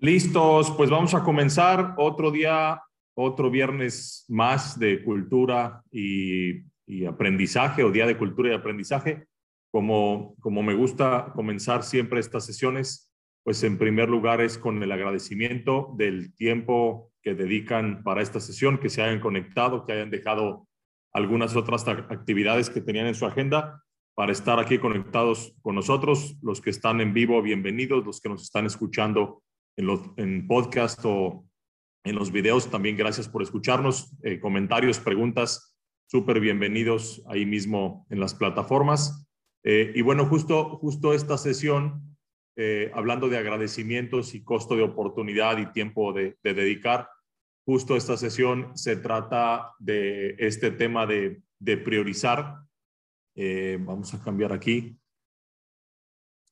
Listos, pues vamos a comenzar otro día, otro viernes más de cultura y, aprendizaje o día de cultura y aprendizaje. Como, como me gusta comenzar siempre estas sesiones, pues en primer lugar es con el agradecimiento del tiempo que dedican para esta sesión, que se hayan conectado, que hayan dejado algunas otras actividades que tenían en su agenda para estar aquí conectados con nosotros. Los que están en vivo, bienvenidos. Los que nos están escuchando en, los, en podcast o en los videos. También gracias por escucharnos. Eh, comentarios, preguntas, súper bienvenidos ahí mismo en las plataformas. Eh, y bueno, justo, justo esta sesión, eh, hablando de agradecimientos y costo de oportunidad y tiempo de, de, dedicar, justo esta sesión se trata de este tema de, de priorizar. vamos a cambiar aquí.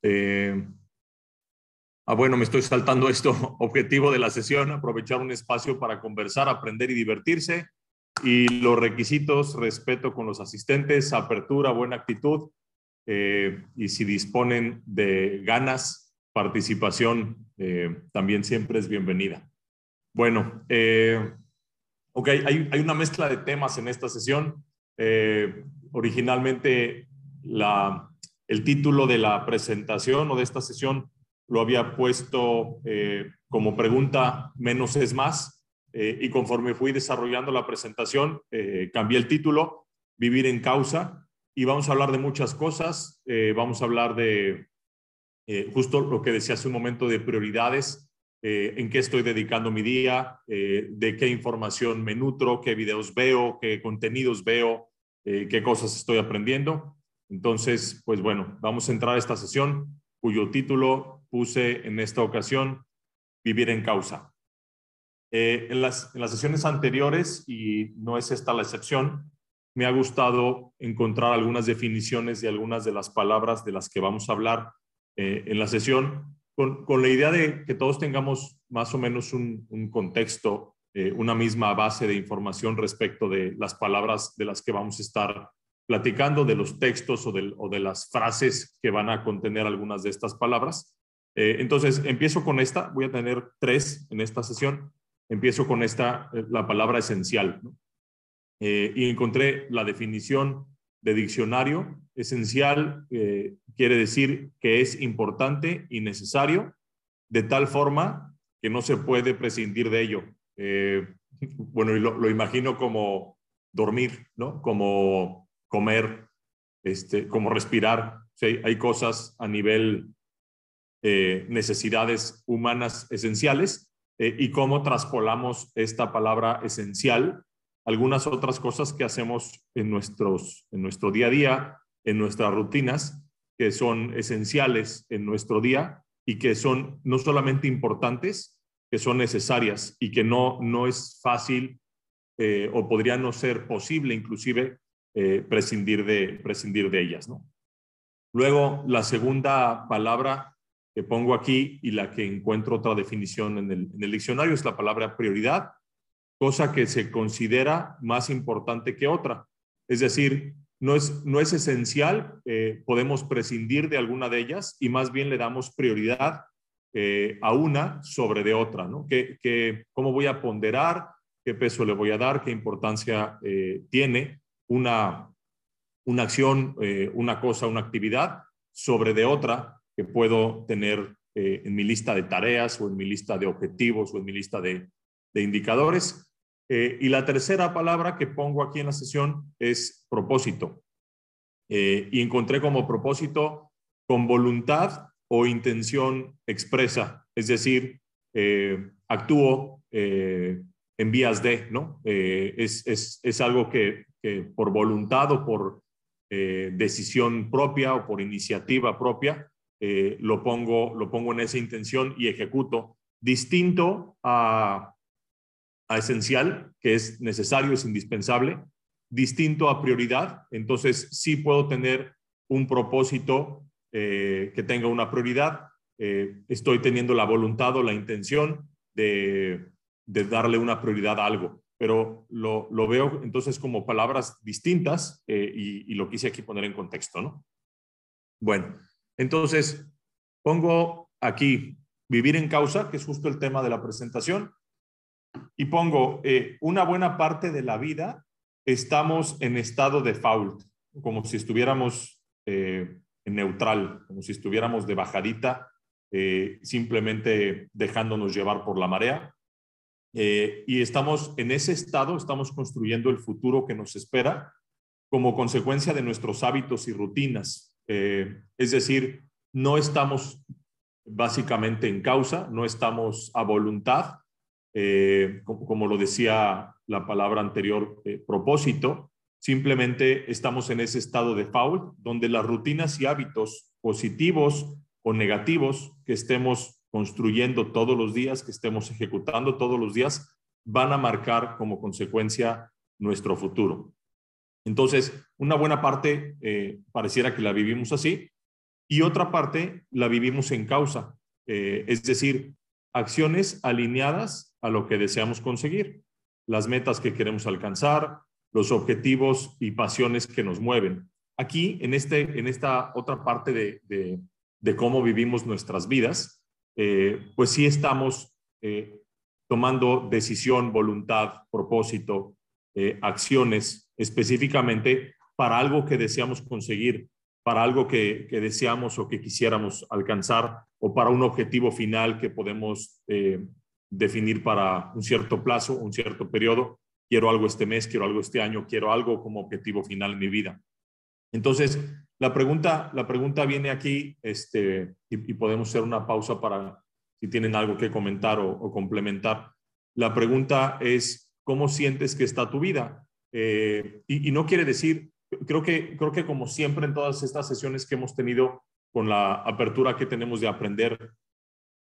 Eh, Ah, bueno, me estoy saltando esto. Objetivo de la sesión, aprovechar un espacio para conversar, aprender y divertirse. Y los requisitos, respeto con los asistentes, apertura, buena actitud. Eh, y si disponen de ganas, participación, eh, también siempre es bienvenida. Bueno, eh, ok, hay, una mezcla de temas en esta sesión. originalmente, el título de la presentación o de esta sesión lo había puesto eh, como pregunta menos es más eh, y conforme fui desarrollando la presentación eh, cambié el título vivir en causa y vamos a hablar de muchas cosas vamos a hablar de justo lo que decía hace un momento de prioridades en qué estoy dedicando mi día de qué información me nutro qué videos veo qué contenidos veo qué cosas estoy aprendiendo. Entonces pues bueno vamos a entrar a esta sesión cuyo título puse en esta ocasión vivir en causa. Eh, en, las, en las sesiones anteriores, y no es esta la excepción, me ha gustado encontrar algunas definiciones de algunas de las palabras de las que vamos a hablar eh, en la sesión, con, con, la idea de que todos tengamos más o menos un, un contexto, eh, una misma base de información respecto de las palabras de las que vamos a estar platicando, de los textos o de, o de las frases que van a contener algunas de estas palabras. Eh, entonces, empiezo con esta, voy a tener tres en esta sesión. Empiezo con esta, eh, la palabra esencial. Eh, y encontré la definición de diccionario. Esencial quiere decir que es importante y necesario de tal forma que no se puede prescindir de ello. bueno, y lo, imagino como dormir, ¿no? Como comer, este, como respirar. hay cosas a nivel eh, necesidades humanas esenciales eh, y cómo traspolamos esta palabra esencial algunas otras cosas que hacemos en, nuestros, en nuestro día a día, en nuestras rutinas, que son esenciales en nuestro día y que son no solamente importantes, que son necesarias y que no, no es fácil eh, o podría no ser posible inclusive prescindir, de, prescindir de ellas. ¿no? Luego, la segunda palabra que pongo aquí y la que encuentro otra definición en el, diccionario es la palabra prioridad, cosa que se considera más importante que otra. Es decir, no es, no es esencial, eh, podemos prescindir de alguna de ellas y más bien le damos prioridad eh, a una sobre de otra, ¿no? Que, ¿Cómo voy a ponderar? ¿Qué peso le voy a dar? ¿Qué importancia eh, tiene una, una acción, una cosa, una actividad sobre de otra que puedo tener eh, en mi lista de tareas o en mi lista de objetivos o en mi lista de, indicadores. Eh, y la tercera palabra que pongo aquí en la sesión es propósito. Eh, y encontré como propósito con voluntad o intención expresa, es decir, actúo en vías de, ¿no? Es, es, es, algo que, que, por voluntad o por decisión propia o por iniciativa propia eh, lo, pongo, lo pongo en esa intención y ejecuto, distinto a, a esencial, que es necesario, es indispensable, distinto a prioridad, entonces sí puedo tener un propósito eh, que tenga una prioridad, eh, estoy teniendo la voluntad o la intención de, de darle una prioridad a algo, pero lo, lo veo entonces como palabras distintas y, y, lo quise aquí poner en contexto, ¿no? Bueno, entonces, pongo aquí vivir en causa, que es justo el tema de la presentación, y pongo, eh, una buena parte de la vida estamos en estado de fault, como si estuviéramos eh, en neutral, como si estuviéramos de bajadita, eh, simplemente dejándonos llevar por la marea. y estamos en ese estado, estamos construyendo el futuro que nos espera como consecuencia de nuestros hábitos y rutinas. Es decir, no estamos básicamente en causa, no estamos a voluntad, eh, como, lo decía la palabra anterior, eh, propósito, simplemente estamos en ese estado de foul, donde las rutinas y hábitos positivos o negativos que estemos construyendo todos los días, que estemos ejecutando todos los días, van a marcar como consecuencia nuestro futuro. Entonces, una buena parte eh, pareciera que la vivimos así y otra parte la vivimos en causa, es decir, acciones alineadas a lo que deseamos conseguir, las metas que queremos alcanzar, los objetivos y pasiones que nos mueven. Aquí, en, este, en esta otra parte de, de, cómo vivimos nuestras vidas, eh, pues sí estamos eh, tomando decisión, voluntad, propósito, eh, acciones específicamente para algo que deseamos conseguir, para algo que, que, deseamos o que quisiéramos alcanzar o para un objetivo final que podemos definir para un cierto plazo, un cierto periodo. Quiero algo este mes, quiero algo este año, quiero algo como objetivo final en mi vida. Entonces, la pregunta, la pregunta viene aquí este, y, podemos hacer una pausa para si tienen algo que comentar o, complementar. La pregunta es, ¿cómo sientes que está tu vida? Eh, y, y, no quiere decir, creo que, creo que como siempre en todas estas sesiones que hemos tenido con la apertura que tenemos de aprender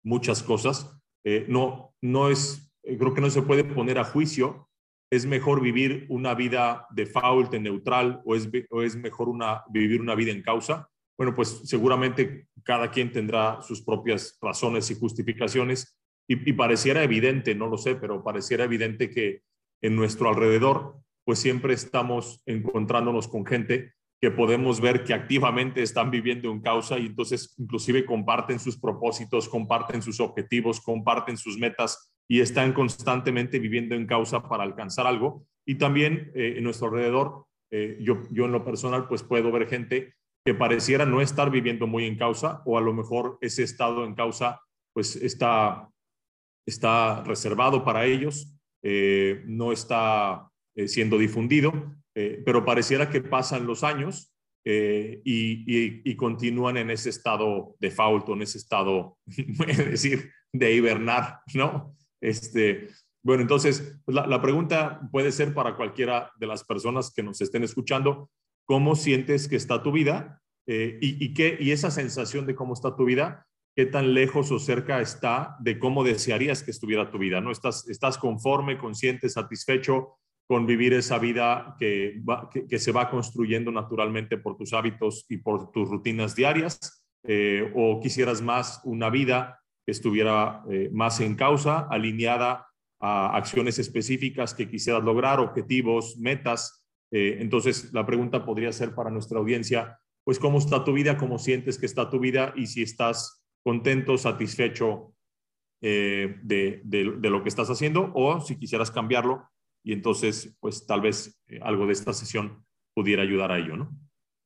muchas cosas, eh, no, no es, eh, creo que no se puede poner a juicio. Es mejor vivir una vida de fault, en neutral, o es, o es mejor una, vivir una vida en causa. Bueno, pues seguramente cada quien tendrá sus propias razones y justificaciones y, y pareciera evidente, no lo sé, pero pareciera evidente que en nuestro alrededor, pues siempre estamos encontrándonos con gente que podemos ver que activamente están viviendo en causa y entonces inclusive comparten sus propósitos, comparten sus objetivos, comparten sus metas y están constantemente viviendo en causa para alcanzar algo. Y también eh, en nuestro alrededor, eh, yo, yo en lo personal, pues puedo ver gente que pareciera no estar viviendo muy en causa o a lo mejor ese estado en causa pues está, está reservado para ellos, eh, no está siendo difundido eh, pero pareciera que pasan los años eh, y, continúan en ese estado de fault, en ese estado, es decir, de hibernar, ¿no? Este, bueno, entonces, pues la, pregunta puede ser para cualquiera de las personas que nos estén escuchando, ¿cómo sientes que está tu vida? Eh, y, qué, y esa sensación de cómo está tu vida, ¿qué tan lejos o cerca está de cómo desearías que estuviera tu vida? ¿No? ¿Estás, estás conforme, consciente, satisfecho? Con vivir esa vida que, que, se va construyendo naturalmente por tus hábitos y por tus rutinas diarias, eh, o quisieras más una vida que estuviera eh, más en causa, alineada a acciones específicas que quisieras lograr, objetivos, metas. Eh, entonces, la pregunta podría ser para nuestra audiencia, pues, ¿cómo está tu vida? ¿Cómo sientes que está tu vida? Y si estás contento, satisfecho de, de lo que estás haciendo, o si quisieras cambiarlo, y entonces, pues tal vez eh, algo de esta sesión pudiera ayudar a ello, ¿no?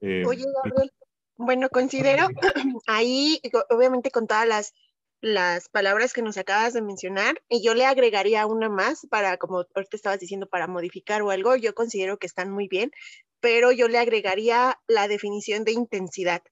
Eh, Oye, Gabriel, bueno, considero ahí, obviamente con todas las, las palabras que nos acabas de mencionar, y yo le agregaría una más para, como ahorita estabas diciendo, para modificar o algo, yo considero que están muy bien, pero yo le agregaría la definición de intensidad.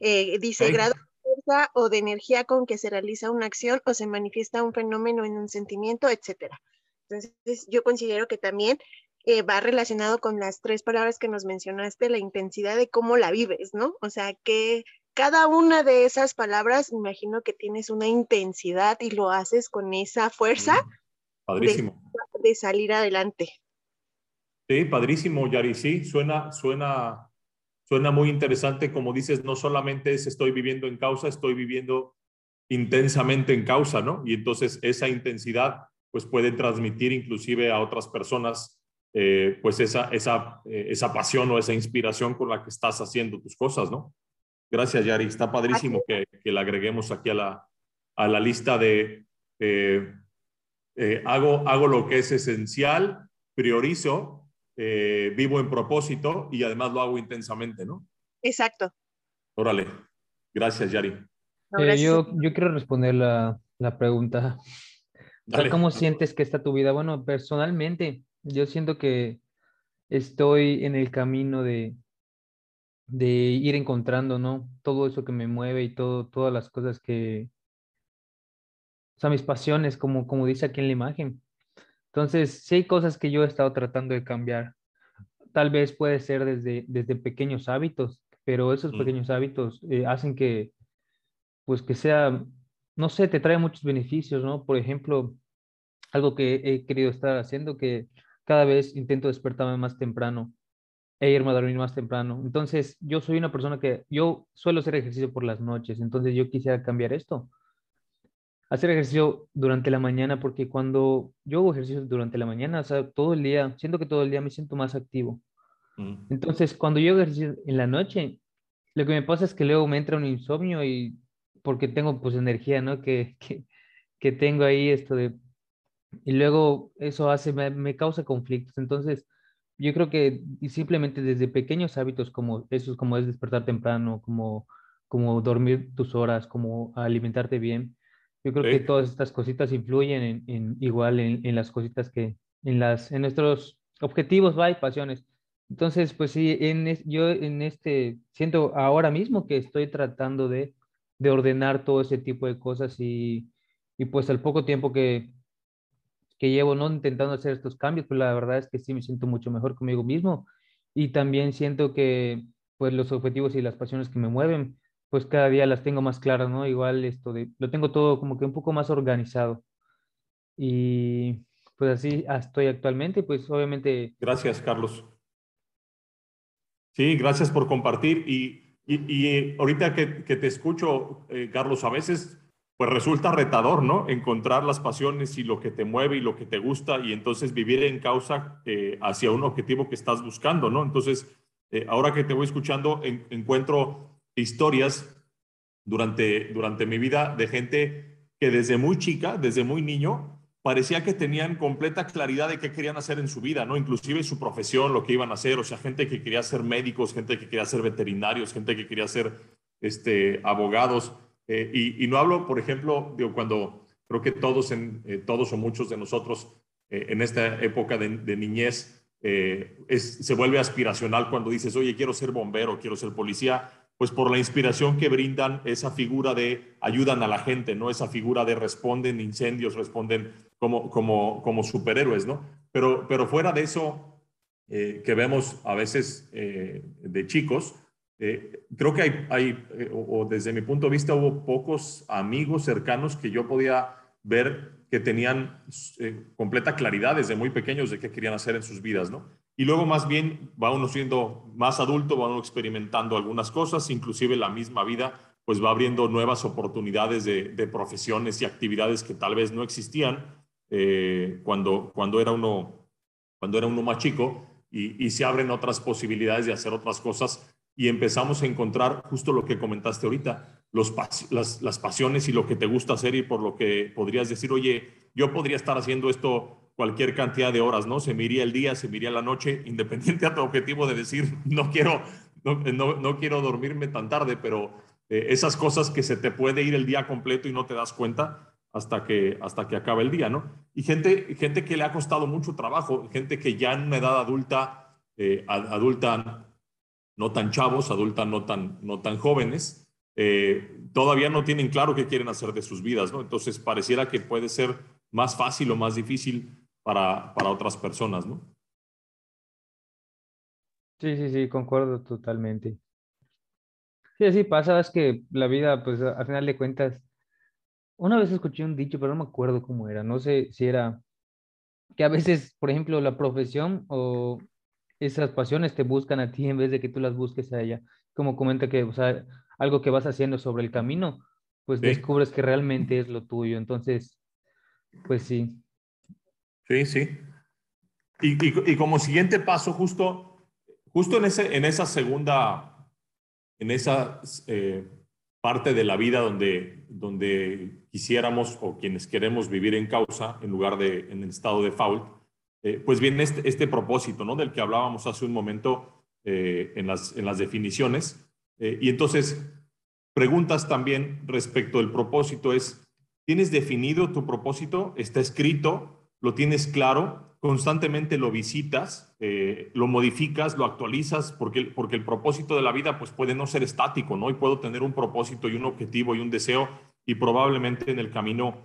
Eh, dice grado de fuerza o de energía con que se realiza una acción o se manifiesta un fenómeno en un sentimiento, etcétera. Entonces, yo considero que también eh, va relacionado con las tres palabras que nos mencionaste, la intensidad de cómo la vives, ¿no? O sea, que cada una de esas palabras, imagino que tienes una intensidad y lo haces con esa fuerza padrísimo. De, salir adelante. Sí, padrísimo, Yari, sí, suena, suena, suena muy interesante, como dices, no solamente es estoy viviendo en causa, estoy viviendo intensamente en causa, ¿no? Y entonces esa intensidad pues puede transmitir inclusive a otras personas eh, pues esa, esa, eh, esa pasión o esa inspiración con la que estás haciendo tus cosas, ¿no? Gracias, Yari. Está padrísimo que, que le agreguemos aquí a la, a la lista de eh, eh, hago, hago lo que es esencial, priorizo, eh, vivo en propósito y además lo hago intensamente, ¿no? Exacto. Órale. Gracias, Yari. yo, yo quiero responder la, la pregunta. ¿Cómo sientes que está tu vida? Bueno, personalmente, yo siento que estoy en el camino de, de ir encontrando, ¿no? Todo eso que me mueve y todo, todas las cosas que, o sea, mis pasiones, como, como dice aquí en la imagen. Entonces, sí hay cosas que yo he estado tratando de cambiar. Tal vez puede ser desde, desde pequeños hábitos, pero esos mm. pequeños hábitos eh, hacen que, pues que sea, no sé, te trae muchos beneficios, ¿no? Por ejemplo, algo que he querido estar haciendo, que cada vez intento despertarme más temprano e irme a dormir más temprano. Entonces, yo soy una persona que yo suelo hacer ejercicio por las noches, entonces yo quisiera cambiar esto. Hacer ejercicio durante la mañana, porque cuando yo hago ejercicio durante la mañana, o sea, todo el día, siento que todo el día me siento más activo. Mm. Entonces, cuando yo hago ejercicio en la noche, lo que me pasa es que luego me entra un insomnio y porque tengo pues energía, ¿no? Que, que, que tengo ahí esto de... Y luego eso hace, me, me causa conflictos. Entonces, yo creo que simplemente desde pequeños hábitos como esos, como es despertar temprano, como, como dormir tus horas, como alimentarte bien, yo creo que todas estas cositas influyen en, en igual en, en, las cositas que, en, las, en nuestros objetivos, va, y pasiones. Entonces, pues sí, en yo en este, siento ahora mismo que estoy tratando de, de ordenar todo ese tipo de cosas y, y pues al poco tiempo que, que llevo no intentando hacer estos cambios, pues la verdad es que sí me siento mucho mejor conmigo mismo y también siento que pues los objetivos y las pasiones que me mueven, pues cada día las tengo más claras, ¿no? Igual esto de, lo tengo todo como que un poco más organizado. Y pues así estoy actualmente, pues obviamente. Gracias, Carlos. Sí, gracias por compartir. Y, y, ahorita que, que, te escucho, eh, Carlos, a veces pues resulta retador, ¿no? Encontrar las pasiones y lo que te mueve y lo que te gusta y entonces vivir en causa eh, hacia un objetivo que estás buscando, ¿no? Entonces, eh, ahora que te voy escuchando, encuentro historias durante, durante mi vida de gente que desde muy chica, desde muy niño, parecía que tenían completa claridad de qué querían hacer en su vida, ¿no? Inclusive su profesión, lo que iban a hacer, o sea, gente que quería ser médicos, gente que quería ser veterinarios, gente que quería ser este, abogados. Eh, y, no hablo, por ejemplo, digo, cuando creo que todos, en, eh, todos o muchos de nosotros eh, en esta época de, niñez se vuelve aspiracional cuando dices, oye, quiero ser bombero, quiero ser policía, pues por la inspiración que brindan esa figura de ayudan a la gente, ¿no? Esa figura de responden incendios, responden como, como, como superhéroes, ¿no? Pero, pero fuera de eso que vemos a veces de chicos, eh, creo que hay, hay eh, o, desde mi punto de vista, hubo pocos amigos cercanos que yo podía ver que tenían eh, completa claridad desde muy pequeños de qué querían hacer en sus vidas, ¿no? Y luego más bien va uno siendo más adulto, va uno experimentando algunas cosas, inclusive la misma vida, pues va abriendo nuevas oportunidades de, de profesiones y actividades que tal vez no existían cuando, cuando, era uno, cuando era uno más chico y, se abren otras posibilidades de hacer otras cosas y empezamos a encontrar justo lo que comentaste ahorita, las, pasiones y lo que te gusta hacer y por lo que podrías decir, oye, yo podría estar haciendo esto cualquier cantidad de horas, ¿no? Se me iría el día, se me iría la noche, independiente a tu objetivo de decir, no quiero, no, no, quiero dormirme tan tarde, pero eh, esas cosas que se te puede ir el día completo y no te das cuenta hasta que, hasta que acaba el día, ¿no? Y gente, gente que le ha costado mucho trabajo, gente que ya en una edad adulta, eh, adulta no tan chavos, adultas no tan, no tan jóvenes, eh, todavía no tienen claro qué quieren hacer de sus vidas, ¿no? Entonces pareciera que puede ser más fácil o más difícil para, para otras personas, ¿no? Sí, sí, sí, concuerdo totalmente. Sí, así pasa, es que la vida, pues al final de cuentas, una vez escuché un dicho, pero no me acuerdo cómo era, no sé si era que a veces, por ejemplo, la profesión o esas pasiones te buscan a ti en vez de que tú las busques a ella. Como comenta que, o sea, algo que vas haciendo sobre el camino, pues descubres que realmente es lo tuyo. Entonces, pues sí. Sí, sí. Y, y, como siguiente paso, justo, justo en, ese, en esa segunda, en esa eh, parte de la vida donde, donde quisiéramos o quienes queremos vivir en causa en lugar de en el estado de fault, eh, pues viene este, este, propósito, ¿no? Del que hablábamos hace un momento eh, en, las, en las definiciones. Eh, y entonces, preguntas también respecto del propósito es, ¿tienes definido tu propósito? ¿Está escrito? ¿Lo tienes claro? ¿Constantemente lo visitas? ¿Lo modificas? ¿Lo actualizas? Porque, porque el propósito de la vida pues puede no ser estático, ¿no? Y puedo tener un propósito y un objetivo y un deseo y probablemente en el camino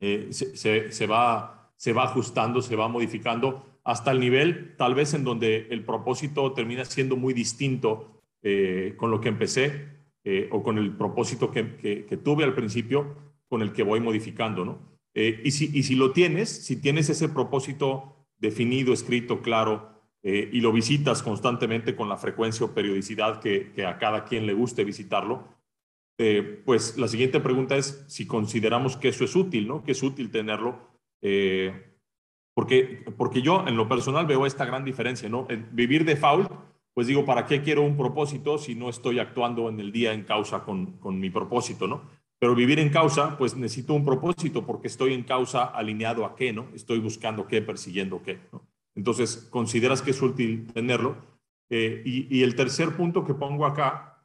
se, se va se va ajustando, se va modificando hasta el nivel tal vez en donde el propósito termina siendo muy distinto eh, con lo que empecé eh, o con el propósito que, tuve al principio con el que voy modificando, ¿no? Eh, y, si, y si lo tienes, si tienes ese propósito definido, escrito, claro, y lo visitas constantemente con la frecuencia o periodicidad que, a cada quien le guste visitarlo, pues la siguiente pregunta es si consideramos que eso es útil, ¿no? Que es útil tenerlo eh, porque, porque yo en lo personal veo esta gran diferencia, ¿no? vivir de fault, pues digo, ¿para qué quiero un propósito si no estoy actuando en el día en causa con, con mi propósito, ¿no? Pero vivir en causa, pues necesito un propósito porque estoy en causa alineado a qué, ¿no? Estoy buscando qué, persiguiendo qué. Entonces, ¿consideras que es útil tenerlo? Eh, y, el tercer punto que pongo acá,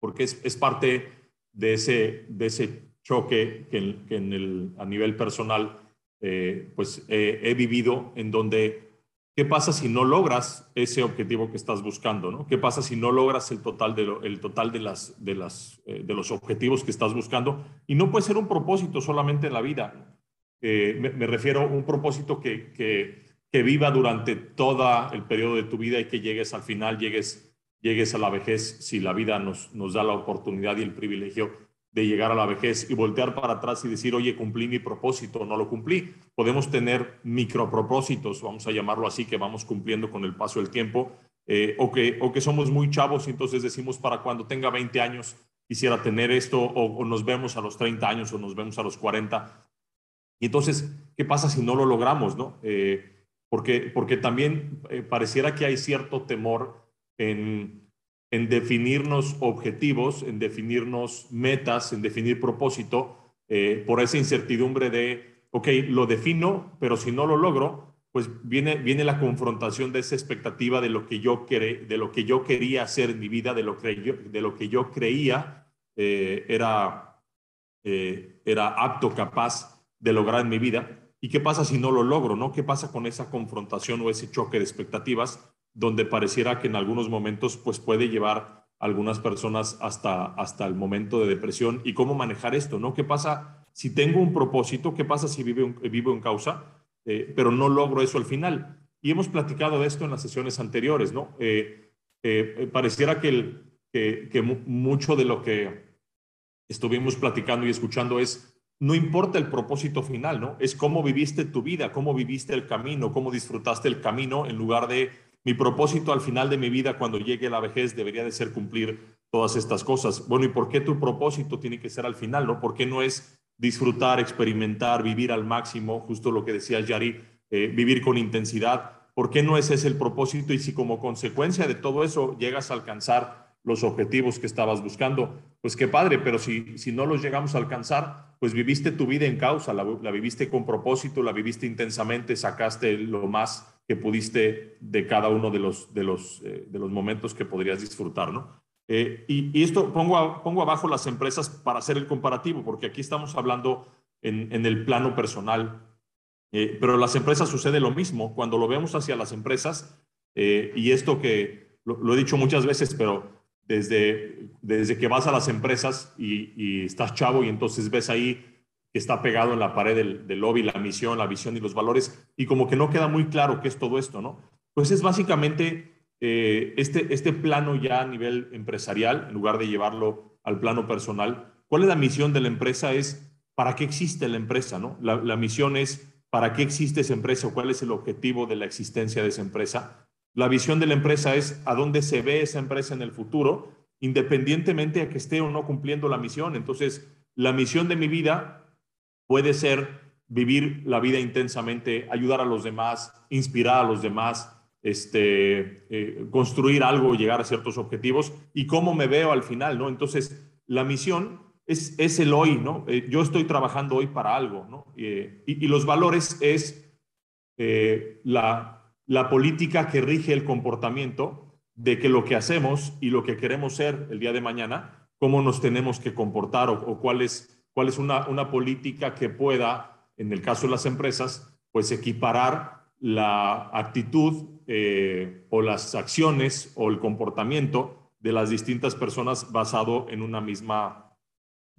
porque es, es parte de ese, de ese choque que, en el, a nivel personal eh, pues he vivido en donde, ¿qué pasa si no logras ese objetivo que estás buscando? ¿no? ¿Qué pasa si no logras el total de, total de, las, eh, de los objetivos que estás buscando? Y no puede ser un propósito solamente en la vida. Me, refiero a un propósito que, que, que, viva durante todo el periodo de tu vida y que llegues al final, llegues, llegues a la vejez, si la vida nos, nos da la oportunidad y el privilegio de llegar a la vejez y voltear para atrás y decir, oye, cumplí mi propósito, no lo cumplí. Podemos tener micropropósitos, vamos a llamarlo así, que vamos cumpliendo con el paso del tiempo, eh, o, que, o que somos muy chavos y entonces decimos, para cuando tenga 20 años quisiera tener esto, o, nos vemos a los 30 años o nos vemos a los 40. Y entonces, ¿qué pasa si no lo logramos? No? Eh, porque, porque también eh, pareciera que hay cierto temor en en definirnos objetivos, en definirnos metas, en definir propósito, eh, por esa incertidumbre de, ok, lo defino, pero si no lo logro, pues viene, viene la confrontación de esa expectativa de lo que yo, de lo que yo quería hacer en mi vida, de lo que yo, de lo que yo creía eh, era, eh, era apto, capaz de lograr en mi vida. ¿Y qué pasa si no lo logro? ¿no? ¿Qué pasa con esa confrontación o ese choque de expectativas? donde pareciera que en algunos momentos pues puede llevar algunas personas hasta, hasta el momento de depresión y cómo manejar esto, ¿no? ¿Qué pasa si tengo un propósito? ¿Qué pasa si vivo, en causa, eh, pero no logro eso al final? Y hemos platicado de esto en las sesiones anteriores, ¿no? Eh, eh, pareciera que mucho de lo que estuvimos platicando y escuchando es no importa el propósito final, ¿no? Es cómo viviste tu vida, cómo viviste el camino, cómo disfrutaste el camino en lugar de mi propósito al final de mi vida, cuando llegue la vejez, debería de ser cumplir todas estas cosas. Bueno, ¿y por qué tu propósito tiene que ser al final? ¿no? ¿Por qué no es disfrutar, experimentar, vivir al máximo, justo lo que decía Yari, eh, vivir con intensidad? ¿Por qué no ese es el propósito? Y si como consecuencia de todo eso llegas a alcanzar los objetivos que estabas buscando, pues qué padre, pero si, si no los llegamos a alcanzar, pues viviste tu vida en causa, la, viviste con propósito, la viviste intensamente, sacaste lo más que pudiste de cada uno de los, de los, eh, de los momentos que podrías disfrutar, ¿no? Eh, y, esto pongo, pongo abajo las empresas para hacer el comparativo, porque aquí estamos hablando en, en el plano personal, eh, pero las empresas sucede lo mismo. Cuando lo vemos hacia las empresas, y esto que lo, he dicho muchas veces, pero desde, desde que vas a las empresas y, y estás chavo y entonces ves ahí que está pegado en la pared del, lobby, la misión, la visión y los valores, y como que no queda muy claro qué es todo esto, ¿no? Pues es básicamente eh, este, este plano ya a nivel empresarial, en lugar de llevarlo al plano personal. ¿Cuál es la misión de la empresa? Es para qué existe la empresa, ¿no? La, misión es para qué existe esa empresa o cuál es el objetivo de la existencia de esa empresa. La visión de la empresa es a dónde se ve esa empresa en el futuro, independientemente a que esté o no cumpliendo la misión. Entonces, la misión de mi vida Puede ser vivir la vida intensamente, ayudar a los demás, inspirar a los demás, este, eh, construir algo, llegar a ciertos objetivos y cómo me veo al final, ¿no? Entonces, la misión es, es el hoy, ¿no? Eh, yo estoy trabajando hoy para algo, ¿no? Eh, y, los valores es la, la política que rige el comportamiento de que lo que hacemos y lo que queremos ser el día de mañana, cómo nos tenemos que comportar o, cuál es, cuál es una, una política que pueda, en el caso de las empresas, pues equiparar la actitud o las acciones o el comportamiento de las distintas personas basado en una misma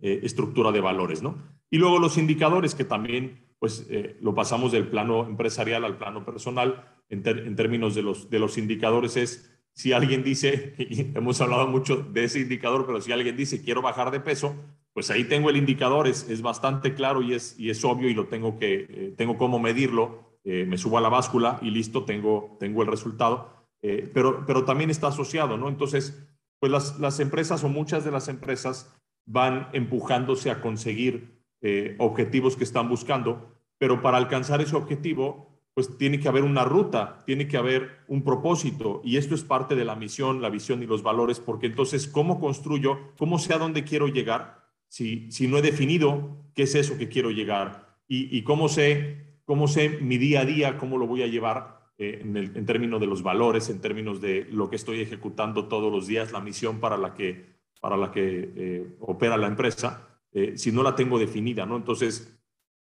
eh, estructura de valores, ¿no? Y luego los indicadores que también, pues, eh, lo pasamos del plano empresarial al plano personal en, términos de los, de los indicadores es si alguien dice, y hemos hablado mucho de ese indicador, pero si alguien dice quiero bajar de peso, pues ahí tengo el indicador, es, es bastante claro y es, y es obvio y lo tengo que, eh, tengo cómo medirlo, me subo a la báscula y listo, tengo, tengo el resultado, pero, pero también está asociado, ¿no? Entonces, pues las, las empresas o muchas de las empresas van empujándose a conseguir eh, objetivos que están buscando, pero para alcanzar ese objetivo, pues tiene que haber una ruta, tiene que haber un propósito, y esto es parte de la misión, la visión y los valores, porque entonces, ¿cómo construyo? ¿Cómo sé a dónde quiero llegar? Si, si no he definido qué es eso que quiero llegar, y, cómo, sé, cómo sé mi día a día, cómo lo voy a llevar eh, en, el, en términos de los valores, en términos de lo que estoy ejecutando todos los días, la misión para la que para la que eh, opera la empresa, eh, si no la tengo definida, ¿no? Entonces,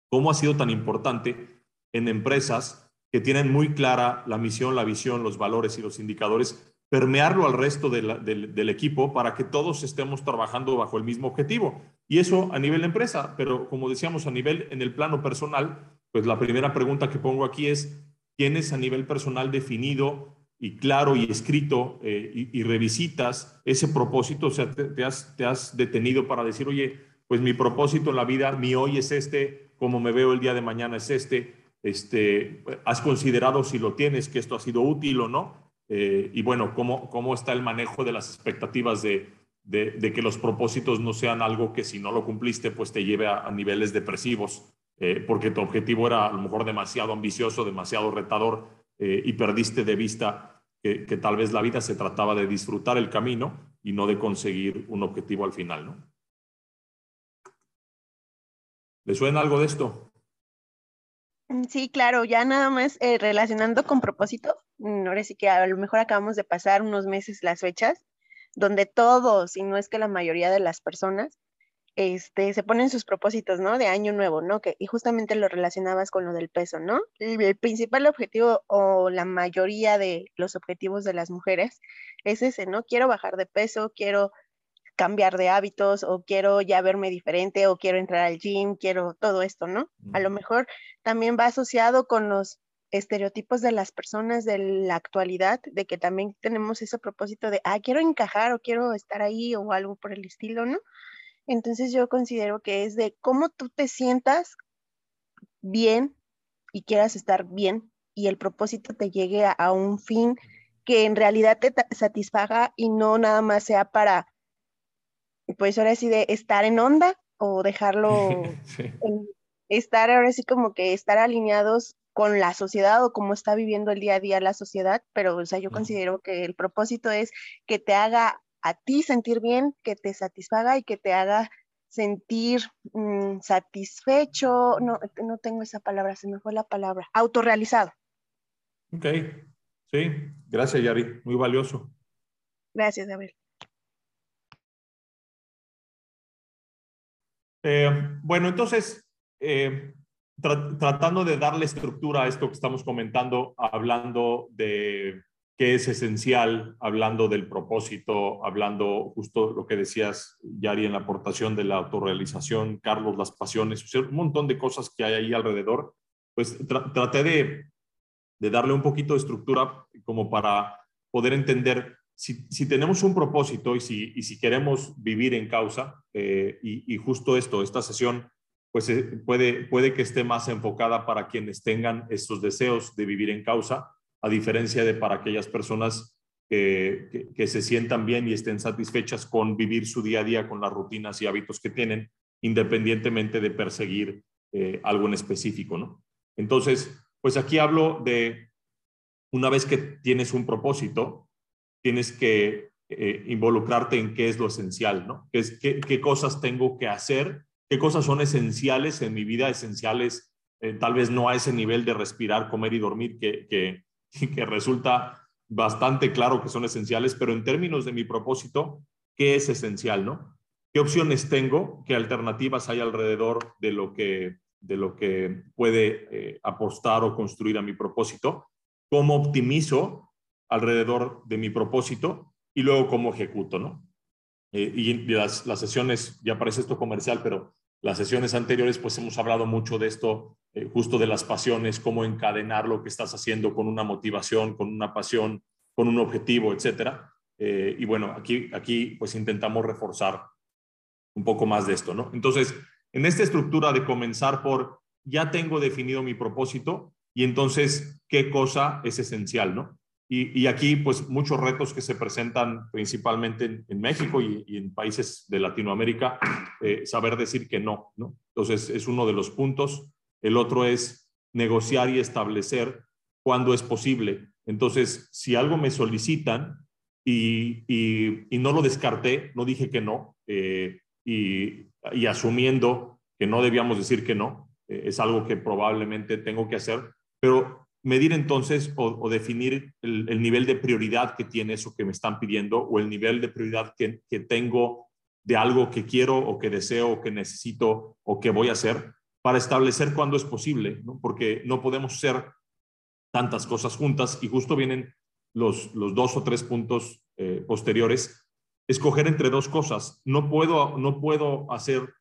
¿cómo ha sido tan importante en empresas que tienen muy clara la misión, la visión, los valores y los indicadores, permearlo al resto del, equipo para que todos estemos trabajando bajo el mismo objetivo? Y eso a nivel de empresa, pero como decíamos, a nivel en el plano personal, pues la primera pregunta que pongo aquí es, ¿tienes a nivel personal definido y claro y escrito eh, y, revisitas ese propósito, o sea, te, has, te has detenido para decir, oye, pues mi propósito en la vida, mi hoy es este, como me veo el día de mañana es este, este, has considerado si lo tienes, que esto ha sido útil o no, eh, y bueno, ¿cómo, cómo está el manejo de las expectativas de, que los propósitos no sean algo que si no lo cumpliste, pues te lleve a, niveles depresivos, eh, porque tu objetivo era a lo mejor demasiado ambicioso, demasiado retador, y perdiste de vista que, tal vez la vida se trataba de disfrutar el camino y no de conseguir un objetivo al final, ¿no? ¿Le suena algo de esto? Mm, sí, claro, ya nada más eh, relacionando con propósito, mm, ahora sí que a lo mejor acabamos de pasar unos meses las fechas, donde todos, y no es que la mayoría de las personas, este, se ponen sus propósitos, ¿no? De año nuevo, ¿no? Que, y justamente lo relacionabas con lo del peso, ¿no? El, principal objetivo o la mayoría de los objetivos de las mujeres es ese, ¿no? Quiero bajar de peso, quiero cambiar de hábitos o quiero ya verme diferente o quiero entrar al gym, quiero todo esto, ¿no? A lo mejor también va asociado con los estereotipos de las personas de la actualidad, de que también tenemos ese propósito de, ah, quiero encajar o quiero estar ahí o algo por el estilo, ¿no? Entonces yo considero que es de cómo tú te sientas bien y quieras estar bien y el propósito te llegue a, un fin que en realidad te satisfaga y no nada más sea para, pues ahora sí, de estar en onda o dejarlo, estar ahora sí como que estar alineados con la sociedad o cómo está viviendo el día a día la sociedad, pero o sea, yo considero que el propósito es que te haga a ti sentir bien, que te satisfaga y que te haga sentir mm, satisfecho, no, no tengo esa palabra, se me fue la palabra, autorrealizado. Ok, sí, gracias Yari, muy valioso. Gracias, Gabriel. Eh, bueno, entonces, eh, tratando de darle estructura a esto que estamos comentando, hablando de que es esencial, hablando del propósito, hablando justo lo que decías, Yari, en la aportación de la autorrealización, Carlos, las pasiones, un montón de cosas que hay ahí alrededor, pues traté de, de, darle un poquito de estructura como para poder entender si, si tenemos un propósito y si, y si queremos vivir en causa, eh, y, justo esto, esta sesión, pues eh, puede, puede que esté más enfocada para quienes tengan estos deseos de vivir en causa, a diferencia de para aquellas personas que, que, se sientan bien y estén satisfechas con vivir su día a día con las rutinas y hábitos que tienen, independientemente de perseguir eh, algo en específico, ¿no? Entonces, pues aquí hablo de una vez que tienes un propósito, tienes que eh, involucrarte en qué es lo esencial, ¿no? ¿Qué, es, qué, cosas tengo que hacer? ¿Qué cosas son esenciales en mi vida? Esenciales, eh, tal vez no a ese nivel de respirar, comer y dormir, que, que, que resulta bastante claro que son esenciales, pero en términos de mi propósito, ¿qué es esencial, no? ¿Qué opciones tengo? ¿Qué alternativas hay alrededor de lo que, de lo que puede eh, apostar o construir a mi propósito? ¿Cómo optimizo alrededor de mi propósito? y luego cómo ejecuto, ¿no? Eh, y las, las, sesiones, ya parece esto comercial, pero las sesiones anteriores pues hemos hablado mucho de esto, eh, justo de las pasiones, cómo encadenar lo que estás haciendo con una motivación, con una pasión, con un objetivo, etcétera. Eh, y bueno, aquí, aquí pues intentamos reforzar un poco más de esto, ¿no? Entonces, en esta estructura de comenzar por, ya tengo definido mi propósito y entonces, ¿qué cosa es esencial, ¿no? Y, aquí, pues, muchos retos que se presentan principalmente en, México y, en países de Latinoamérica, eh, saber decir que no, ¿no? Entonces, es uno de los puntos. El otro es negociar y establecer cuándo es posible. Entonces, si algo me solicitan y, no lo descarté, no dije que no, eh, y, asumiendo que no debíamos decir que no, eh, es algo que probablemente tengo que hacer, pero medir entonces o, definir el, nivel de prioridad que tiene eso que me están pidiendo o el nivel de prioridad que, tengo de algo que quiero o que deseo o que necesito o que voy a hacer para establecer cuándo es posible, porque no podemos hacer tantas cosas juntas y justo vienen los, los dos o tres puntos eh, posteriores, escoger entre dos cosas. No puedo, no puedo hacer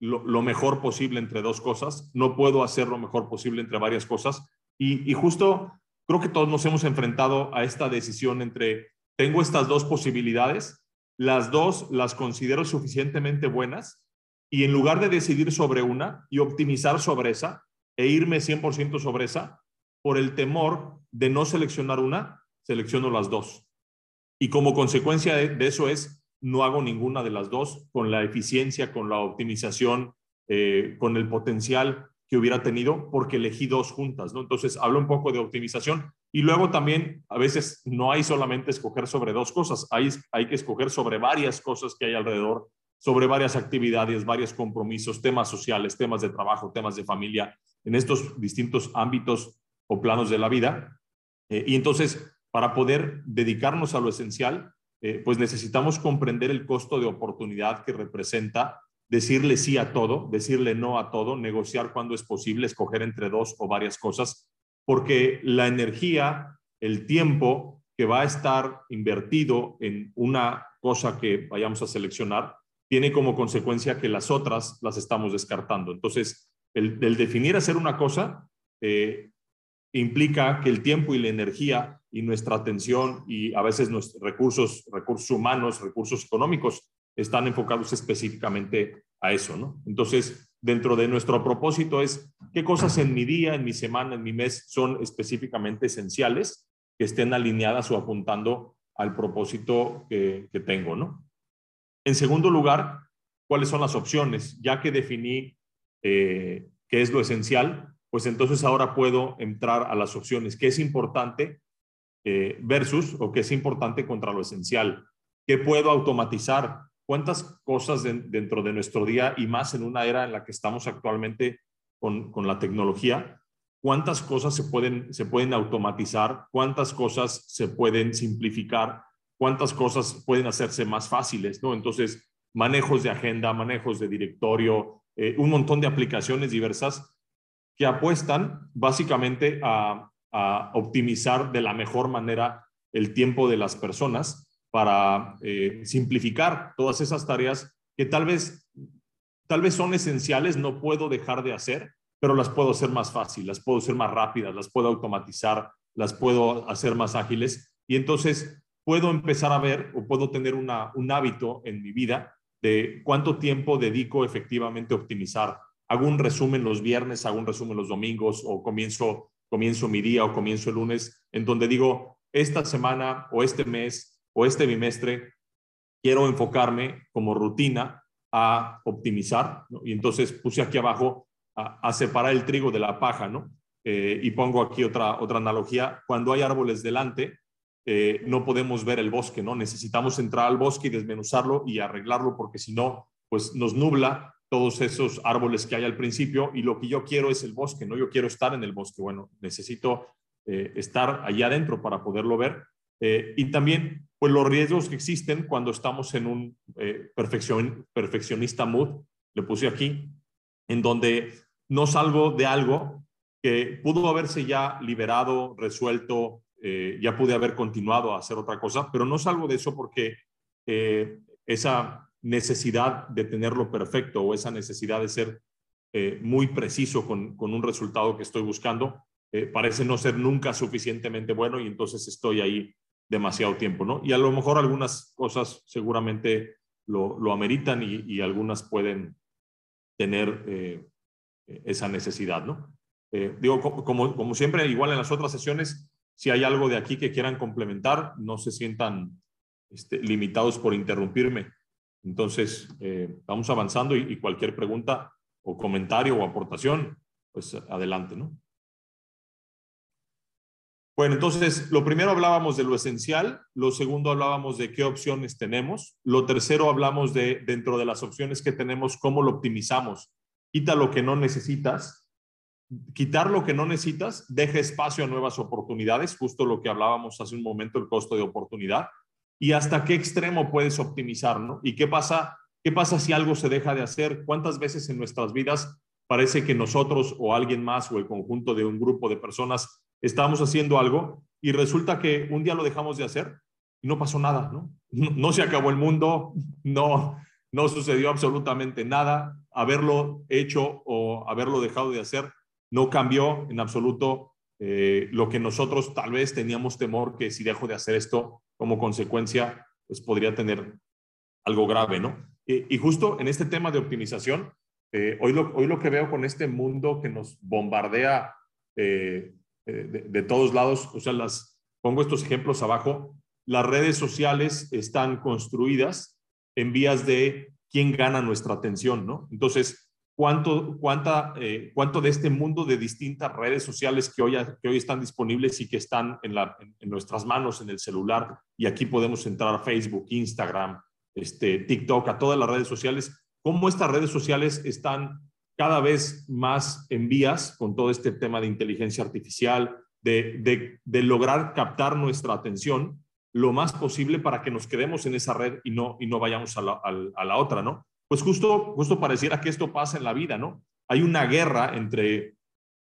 lo, lo, mejor posible entre dos cosas, no puedo hacer lo mejor posible entre varias cosas, y, justo creo que todos nos hemos enfrentado a esta decisión entre, tengo estas dos posibilidades, las dos las considero suficientemente buenas y en lugar de decidir sobre una y optimizar sobre esa e irme 100% sobre esa, por el temor de no seleccionar una, selecciono las dos. Y como consecuencia de, eso es, no hago ninguna de las dos con la eficiencia, con la optimización, eh, con el potencial que hubiera tenido porque elegí dos juntas, ¿no? Entonces, hablo un poco de optimización y luego también a veces no hay solamente escoger sobre dos cosas, hay, hay que escoger sobre varias cosas que hay alrededor, sobre varias actividades, varios compromisos, temas sociales, temas de trabajo, temas de familia, en estos distintos ámbitos o planos de la vida. Eh, y entonces, para poder dedicarnos a lo esencial, eh, pues necesitamos comprender el costo de oportunidad que representa decirle sí a todo, decirle no a todo, negociar cuando es posible, escoger entre dos o varias cosas, porque la energía, el tiempo que va a estar invertido en una cosa que vayamos a seleccionar, tiene como consecuencia que las otras las estamos descartando. Entonces, el, definir hacer una cosa eh, implica que el tiempo y la energía y nuestra atención y a veces nuestros recursos, recursos humanos, recursos económicos están enfocados específicamente a eso, ¿no? Entonces, dentro de nuestro propósito es qué cosas en mi día, en mi semana, en mi mes son específicamente esenciales que estén alineadas o apuntando al propósito que, tengo, ¿no? En segundo lugar, ¿cuáles son las opciones? Ya que definí eh, qué es lo esencial, pues entonces ahora puedo entrar a las opciones. ¿Qué es importante eh, versus o qué es importante contra lo esencial? ¿Qué puedo automatizar? cuántas cosas dentro de nuestro día y más en una era en la que estamos actualmente con, la tecnología, cuántas cosas se pueden, se pueden automatizar, cuántas cosas se pueden simplificar, cuántas cosas pueden hacerse más fáciles, ¿no? Entonces, manejos de agenda, manejos de directorio, eh, un montón de aplicaciones diversas que apuestan básicamente a, optimizar de la mejor manera el tiempo de las personas para eh, simplificar todas esas tareas que tal vez, tal vez son esenciales, no puedo dejar de hacer, pero las puedo hacer más fácil, las puedo hacer más rápidas, las puedo automatizar, las puedo hacer más ágiles y entonces puedo empezar a ver o puedo tener un hábito en mi vida de cuánto tiempo dedico efectivamente a optimizar. Hago un resumen los viernes, hago un resumen los domingos o comienzo, comienzo mi día o comienzo el lunes en donde digo, esta semana o este mes o este bimestre quiero enfocarme como rutina a optimizar, y entonces puse aquí abajo a, separar el trigo de la paja, ¿no? Eh, y pongo aquí otra, otra analogía, cuando hay árboles delante, eh, no podemos ver el bosque, ¿no? Necesitamos entrar al bosque y desmenuzarlo y arreglarlo porque si no, pues nos nubla todos esos árboles que hay al principio y lo que yo quiero es el bosque, ¿no? Yo quiero estar en el bosque. Bueno, necesito eh, estar allá adentro para poderlo ver. Eh, y también, pues los riesgos que existen cuando estamos en un perfeccionista mood, le puse aquí, en donde no salgo de algo que pudo haberse ya liberado, resuelto, eh, ya pude haber continuado a hacer otra cosa, pero no salgo de eso porque eh, esa necesidad de tenerlo perfecto o esa necesidad de ser eh, muy preciso con, con, un resultado que estoy buscando parece no ser nunca suficientemente bueno y entonces estoy ahí demasiado tiempo, ¿no? Y a lo mejor algunas cosas seguramente lo, lo ameritan y, y, algunas pueden tener esa necesidad, ¿no? digo, como, como siempre, igual en las otras sesiones, si hay algo de aquí que quieran complementar, no se sientan este, limitados por interrumpirme. Entonces, eh, vamos avanzando y, cualquier pregunta o comentario o aportación, pues adelante, ¿no? Bueno, entonces, lo primero hablábamos de lo esencial, lo segundo hablábamos de qué opciones tenemos, lo tercero hablamos de, dentro de las opciones que tenemos, cómo lo optimizamos. Quita lo que no necesitas quitar lo que no necesitas, deja espacio a nuevas oportunidades, justo lo que hablábamos hace un momento, el costo de oportunidad, y hasta qué extremo puedes optimizar, ¿no? ¿Y qué pasa, qué pasa si algo se deja de hacer? ¿Cuántas veces en nuestras vidas parece que nosotros o alguien más o el conjunto de un grupo de personas estamos haciendo algo y resulta que un día lo dejamos de hacer y no pasó nada, ¿no? No, se acabó el mundo, no, no sucedió absolutamente nada, haberlo hecho o haberlo dejado de hacer no cambió en absoluto eh, lo que nosotros tal vez teníamos temor que si dejo de hacer esto como consecuencia, pues podría tener algo grave, ¿no? Y, justo en este tema de optimización, eh, hoy, lo, hoy lo que veo con este mundo que nos bombardea eh, de, de, todos lados, o sea, las, pongo estos ejemplos abajo, las redes sociales están construidas en vías de quién gana nuestra atención, ¿no? Entonces, cuánto, cuánta, eh, cuánto de este mundo de distintas redes sociales que hoy, que hoy están disponibles y que están en, nuestras manos, en el celular, y aquí podemos entrar a Facebook, Instagram, este, TikTok, a todas las redes sociales, cómo estas redes sociales están cada vez más en vías con todo este tema de inteligencia artificial, de lograr captar nuestra atención lo más posible para que nos quedemos en esa red y no, y no vayamos a la, a la otra, ¿no? Pues justo, justo pareciera que esto pasa en la vida, ¿no? Hay una guerra entre